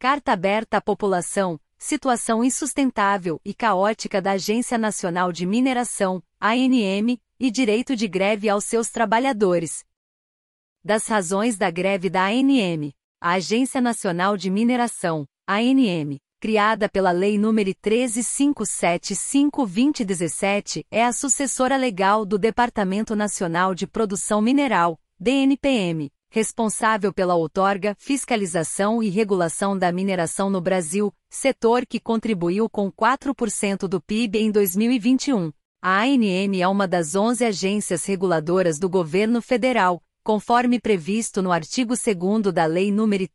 Carta aberta à população, situação insustentável e caótica da Agência Nacional de Mineração, ANM, e direito de greve aos seus trabalhadores. Das razões da greve da ANM, a Agência Nacional de Mineração, ANM, criada pela Lei nº 13575-2017, é a sucessora legal do Departamento Nacional de Produção Mineral, DNPM, responsável pela outorga, fiscalização e regulação da mineração no Brasil, setor que contribuiu com 4% do PIB em 2021. A ANM é uma das 11 agências reguladoras do governo federal, conforme previsto no artigo 2 da Lei nº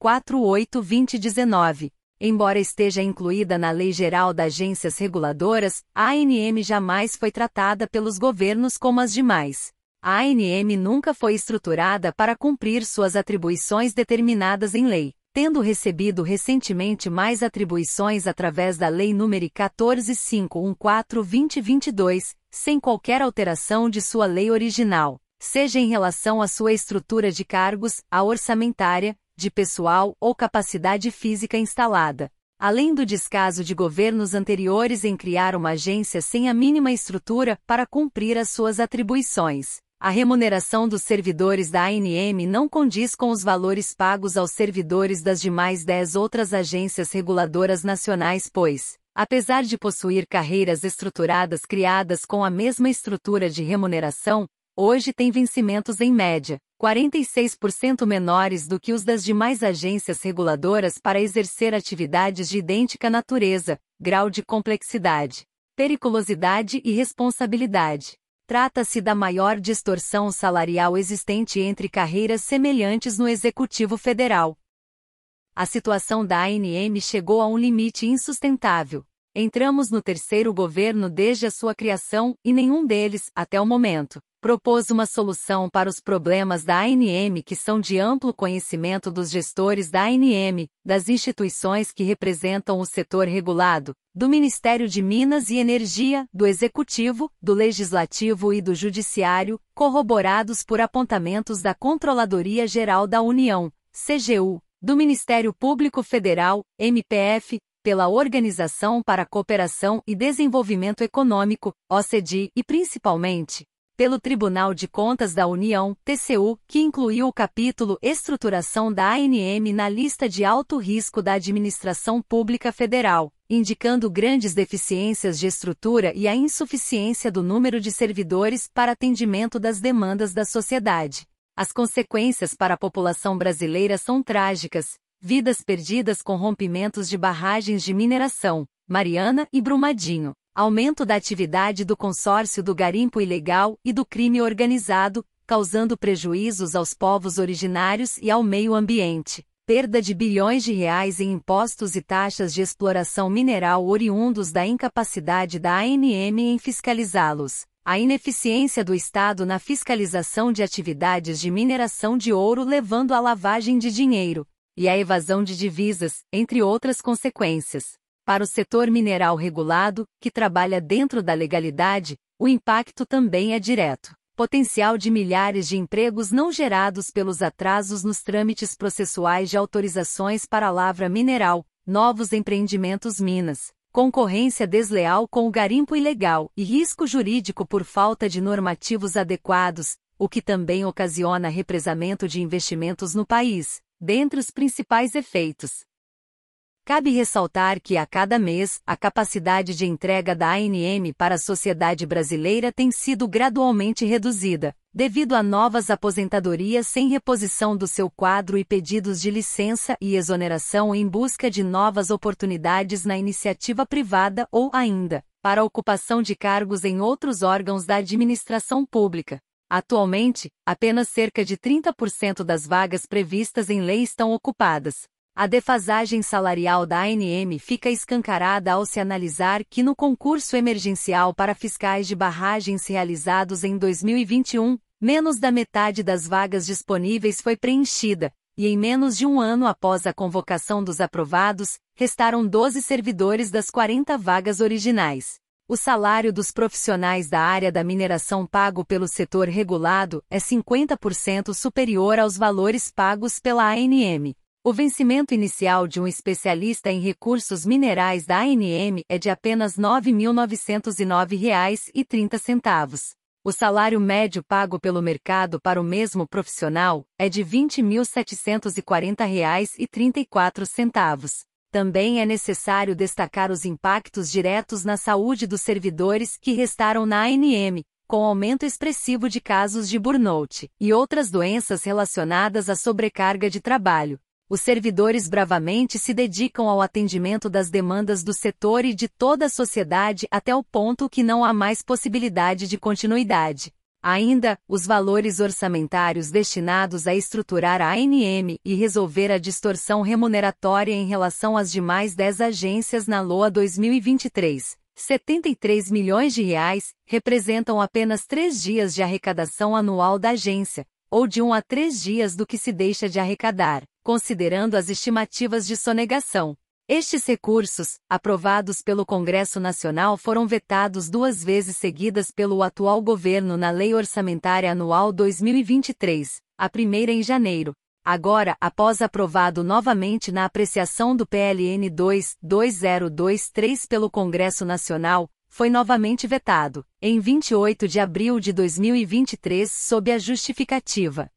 13848-2019. Embora esteja incluída na Lei Geral das Agências Reguladoras, a ANM jamais foi tratada pelos governos como as demais. A ANM nunca foi estruturada para cumprir suas atribuições determinadas em lei, tendo recebido recentemente mais atribuições através da Lei nº 14514-2022, sem qualquer alteração de sua lei original, seja em relação à sua estrutura de cargos, a orçamentária, de pessoal ou capacidade física instalada. Além do descaso de governos anteriores em criar uma agência sem a mínima estrutura para cumprir as suas atribuições. A remuneração dos servidores da ANM não condiz com os valores pagos aos servidores das demais dez outras agências reguladoras nacionais, pois, apesar de possuir carreiras estruturadas criadas com a mesma estrutura de remuneração, hoje tem vencimentos em média 46% menores do que os das demais agências reguladoras para exercer atividades de idêntica natureza, grau de complexidade, periculosidade e responsabilidade. Trata-se da maior distorção salarial existente entre carreiras semelhantes no Executivo Federal. A situação da ANM chegou a um limite insustentável. Entramos no terceiro governo desde a sua criação e nenhum deles, até o momento, propôs uma solução para os problemas da ANM que são de amplo conhecimento dos gestores da ANM, das instituições que representam o setor regulado, do Ministério de Minas e Energia, do Executivo, do Legislativo e do Judiciário, corroborados por apontamentos da Controladoria Geral da União, CGU, do Ministério Público Federal, MPF, pela Organização para a Cooperação e Desenvolvimento Econômico, OCDE, e principalmente, pelo Tribunal de Contas da União, TCU, que incluiu o capítulo Estruturação da ANM na lista de alto risco da Administração Pública Federal, indicando grandes deficiências de estrutura e a insuficiência do número de servidores para atendimento das demandas da sociedade. As consequências para a população brasileira são trágicas: vidas perdidas com rompimentos de barragens de mineração, Mariana e Brumadinho aumento da atividade do consórcio do garimpo ilegal e do crime organizado, causando prejuízos aos povos originários e ao meio ambiente, perda de bilhões de reais em impostos e taxas de exploração mineral oriundos da incapacidade da ANM em fiscalizá-los, a ineficiência do Estado na fiscalização de atividades de mineração de ouro levando à lavagem de dinheiro, e à evasão de divisas, entre outras consequências. Para o setor mineral regulado, que trabalha dentro da legalidade, o impacto também é direto. Potencial de milhares de empregos não gerados pelos atrasos nos trâmites processuais de autorizações para lavra mineral, novos empreendimentos minas, concorrência desleal com o garimpo ilegal e risco jurídico por falta de normativos adequados, o que também ocasiona represamento de investimentos no país, dentre os principais efeitos. Cabe ressaltar que a cada mês, a capacidade de entrega da ANM para a sociedade brasileira tem sido gradualmente reduzida, devido a novas aposentadorias sem reposição do seu quadro e pedidos de licença e exoneração em busca de novas oportunidades na iniciativa privada ou ainda, para ocupação de cargos em outros órgãos da administração pública. Atualmente, apenas cerca de 30% das vagas previstas em lei estão ocupadas, a defasagem salarial da ANM fica escancarada ao se analisar que no concurso emergencial para fiscais de barragens realizados em 2021, menos da metade das vagas disponíveis foi preenchida, e em menos de um ano após a convocação dos aprovados, restaram 12 servidores das 40 vagas originais. O salário dos profissionais da área da mineração pago pelo setor regulado é 50% superior aos valores pagos pela ANM. O vencimento inicial de um especialista em recursos minerais da ANM é de apenas R$ 9.909,30. O salário médio pago pelo mercado para o mesmo profissional é de R$ 20.740,34. Também é necessário destacar os impactos diretos na saúde dos servidores que restaram na ANM, com aumento expressivo de casos de burnout e outras doenças relacionadas à sobrecarga de trabalho. Os servidores bravamente se dedicam ao atendimento das demandas do setor e de toda a sociedade até o ponto que não há mais possibilidade de continuidade. Ainda, os valores orçamentários destinados a estruturar a ANM e resolver a distorção remuneratória em relação às demais 10 agências na LOA 2023, 73 milhões de reais, representam apenas três dias de arrecadação anual da agência, ou de um a três dias do que se deixa de arrecadar, considerando as estimativas de sonegação. Estes recursos, aprovados pelo Congresso Nacional, foram vetados duas vezes seguidas pelo atual governo na Lei Orçamentária Anual 2023, a primeira em janeiro. Agora, após aprovado novamente na apreciação do PLN 2.2023 pelo Congresso Nacional, foi novamente vetado, em 28 de abril de 2023, sob a justificativa.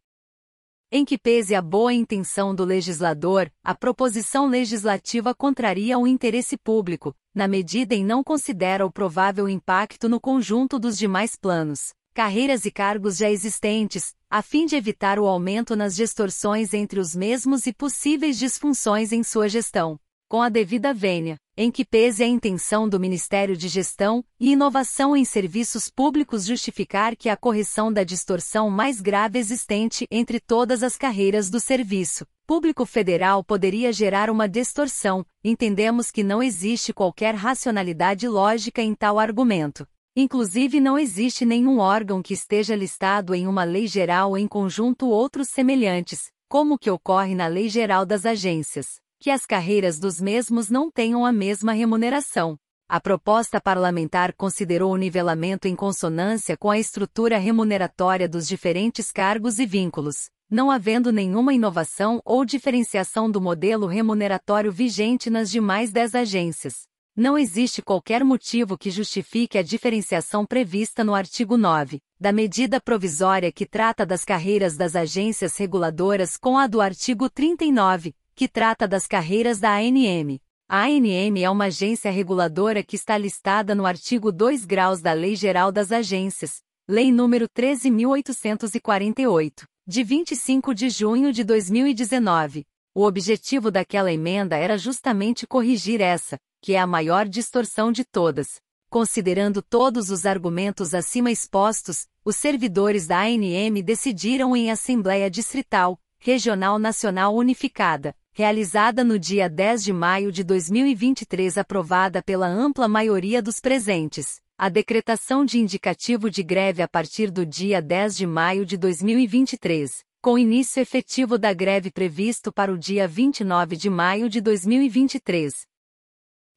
Em que pese a boa intenção do legislador, a proposição legislativa contraria o interesse público, na medida em não considera o provável impacto no conjunto dos demais planos, carreiras e cargos já existentes, a fim de evitar o aumento nas distorções entre os mesmos e possíveis disfunções em sua gestão com a devida vênia, em que pese a intenção do Ministério de Gestão e Inovação em Serviços Públicos justificar que a correção da distorção mais grave existente entre todas as carreiras do serviço público federal poderia gerar uma distorção, entendemos que não existe qualquer racionalidade lógica em tal argumento. Inclusive não existe nenhum órgão que esteja listado em uma lei geral em conjunto outros semelhantes, como o que ocorre na Lei Geral das Agências que as carreiras dos mesmos não tenham a mesma remuneração. A proposta parlamentar considerou o nivelamento em consonância com a estrutura remuneratória dos diferentes cargos e vínculos, não havendo nenhuma inovação ou diferenciação do modelo remuneratório vigente nas demais dez agências. Não existe qualquer motivo que justifique a diferenciação prevista no artigo 9, da medida provisória que trata das carreiras das agências reguladoras com a do artigo 39, que trata das carreiras da ANM. A ANM é uma agência reguladora que está listada no artigo 2 graus da Lei Geral das Agências, Lei nº 13.848, de 25 de junho de 2019. O objetivo daquela emenda era justamente corrigir essa, que é a maior distorção de todas. Considerando todos os argumentos acima expostos, os servidores da ANM decidiram em Assembleia Distrital, Regional Nacional Unificada, realizada no dia 10 de maio de 2023 aprovada pela ampla maioria dos presentes, a decretação de indicativo de greve a partir do dia 10 de maio de 2023, com início efetivo da greve previsto para o dia 29 de maio de 2023.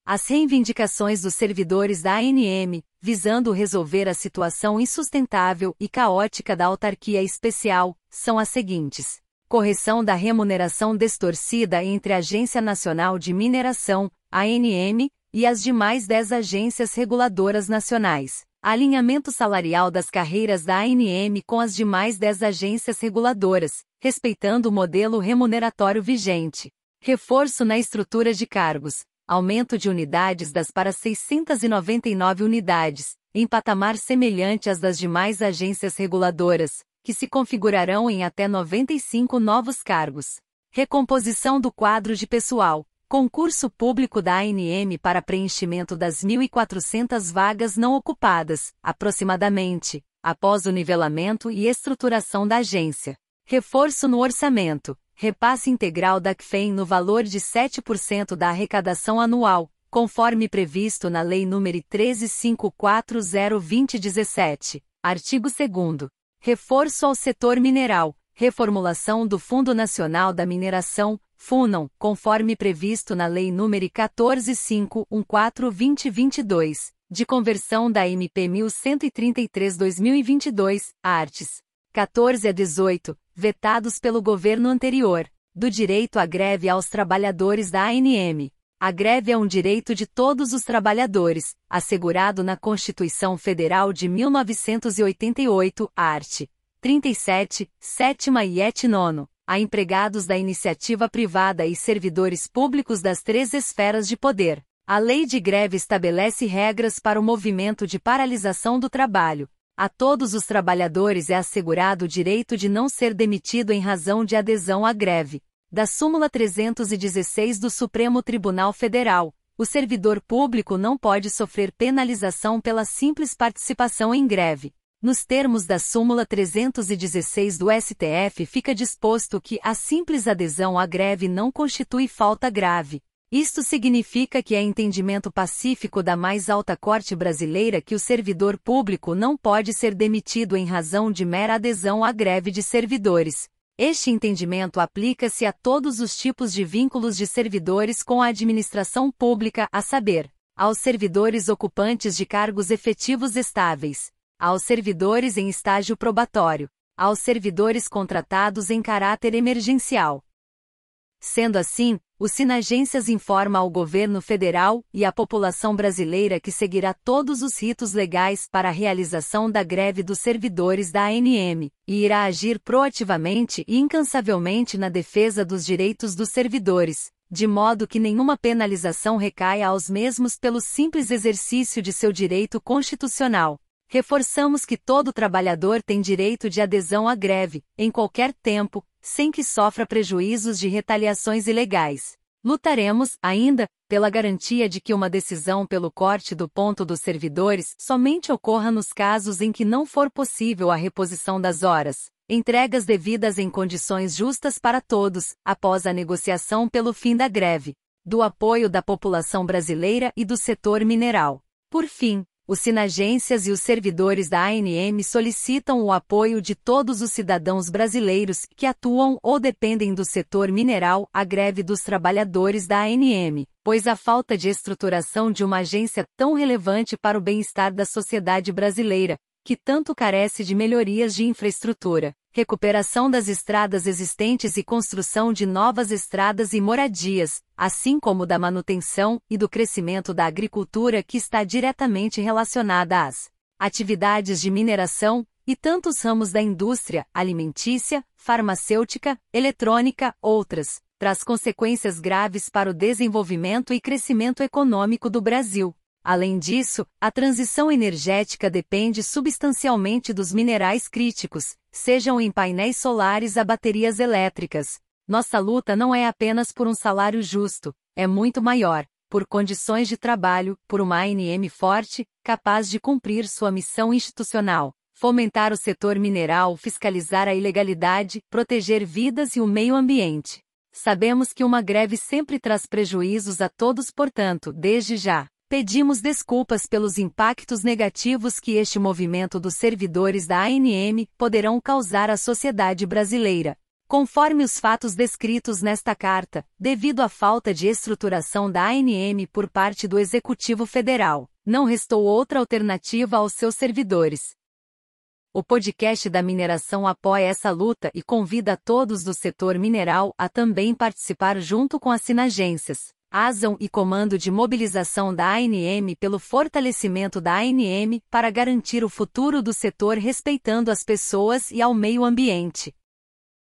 As reivindicações dos servidores da ANM, visando resolver a situação insustentável e caótica da autarquia especial, são as seguintes correção da remuneração distorcida entre a Agência Nacional de Mineração, ANM, e as demais dez agências reguladoras nacionais. Alinhamento salarial das carreiras da ANM com as demais dez agências reguladoras, respeitando o modelo remuneratório vigente. Reforço na estrutura de cargos. Aumento de unidades das para 699 unidades, em patamar semelhante às das demais agências reguladoras, que se configurarão em até 95 novos cargos. Recomposição do quadro de pessoal. Concurso público da ANM para preenchimento das 1.400 vagas não ocupadas, aproximadamente, após o nivelamento e estruturação da agência. Reforço no orçamento. Repasse integral da CFEM no valor de 7% da arrecadação anual, conforme previsto na Lei nº 13540-2017, artigo 2 Reforço ao setor mineral. Reformulação do Fundo Nacional da Mineração, FUNAM, conforme previsto na Lei nº 14514-2022, de conversão da MP 1133-2022, artes 14 a 18, vetados pelo governo anterior. do direito à greve aos trabalhadores da ANM. A greve é um direito de todos os trabalhadores, assegurado na Constituição Federal de 1988, art. 37, 7 e et. 9, a empregados da iniciativa privada e servidores públicos das três esferas de poder. A lei de greve estabelece regras para o movimento de paralisação do trabalho. A todos os trabalhadores é assegurado o direito de não ser demitido em razão de adesão à greve. Da súmula 316 do Supremo Tribunal Federal, o servidor público não pode sofrer penalização pela simples participação em greve. Nos termos da súmula 316 do STF fica disposto que a simples adesão à greve não constitui falta grave. Isto significa que é entendimento pacífico da mais alta corte brasileira que o servidor público não pode ser demitido em razão de mera adesão à greve de servidores. Este entendimento aplica-se a todos os tipos de vínculos de servidores com a administração pública, a saber, aos servidores ocupantes de cargos efetivos estáveis, aos servidores em estágio probatório, aos servidores contratados em caráter emergencial. Sendo assim, o Sinagências informa ao governo federal e à população brasileira que seguirá todos os ritos legais para a realização da greve dos servidores da ANM, e irá agir proativamente e incansavelmente na defesa dos direitos dos servidores, de modo que nenhuma penalização recaia aos mesmos pelo simples exercício de seu direito constitucional. Reforçamos que todo trabalhador tem direito de adesão à greve, em qualquer tempo, sem que sofra prejuízos de retaliações ilegais. Lutaremos, ainda, pela garantia de que uma decisão pelo corte do ponto dos servidores somente ocorra nos casos em que não for possível a reposição das horas, entregas devidas em condições justas para todos, após a negociação pelo fim da greve, do apoio da população brasileira e do setor mineral. Por fim, os sinagências e os servidores da ANM solicitam o apoio de todos os cidadãos brasileiros que atuam ou dependem do setor mineral à greve dos trabalhadores da ANM, pois a falta de estruturação de uma agência tão relevante para o bem-estar da sociedade brasileira, que tanto carece de melhorias de infraestrutura, recuperação das estradas existentes e construção de novas estradas e moradias, assim como da manutenção e do crescimento da agricultura que está diretamente relacionada às atividades de mineração e tantos ramos da indústria alimentícia, farmacêutica, eletrônica, outras, traz consequências graves para o desenvolvimento e crescimento econômico do Brasil. Além disso, a transição energética depende substancialmente dos minerais críticos, sejam em painéis solares a baterias elétricas. Nossa luta não é apenas por um salário justo, é muito maior, por condições de trabalho, por uma ANM forte, capaz de cumprir sua missão institucional, fomentar o setor mineral, fiscalizar a ilegalidade, proteger vidas e o meio ambiente. Sabemos que uma greve sempre traz prejuízos a todos, portanto, desde já, Pedimos desculpas pelos impactos negativos que este movimento dos servidores da ANM poderão causar à sociedade brasileira. Conforme os fatos descritos nesta carta, devido à falta de estruturação da ANM por parte do Executivo Federal, não restou outra alternativa aos seus servidores. O podcast da mineração apoia essa luta e convida todos do setor mineral a também participar junto com as sinagências. ASAM e Comando de Mobilização da ANM pelo fortalecimento da ANM para garantir o futuro do setor respeitando as pessoas e ao meio ambiente.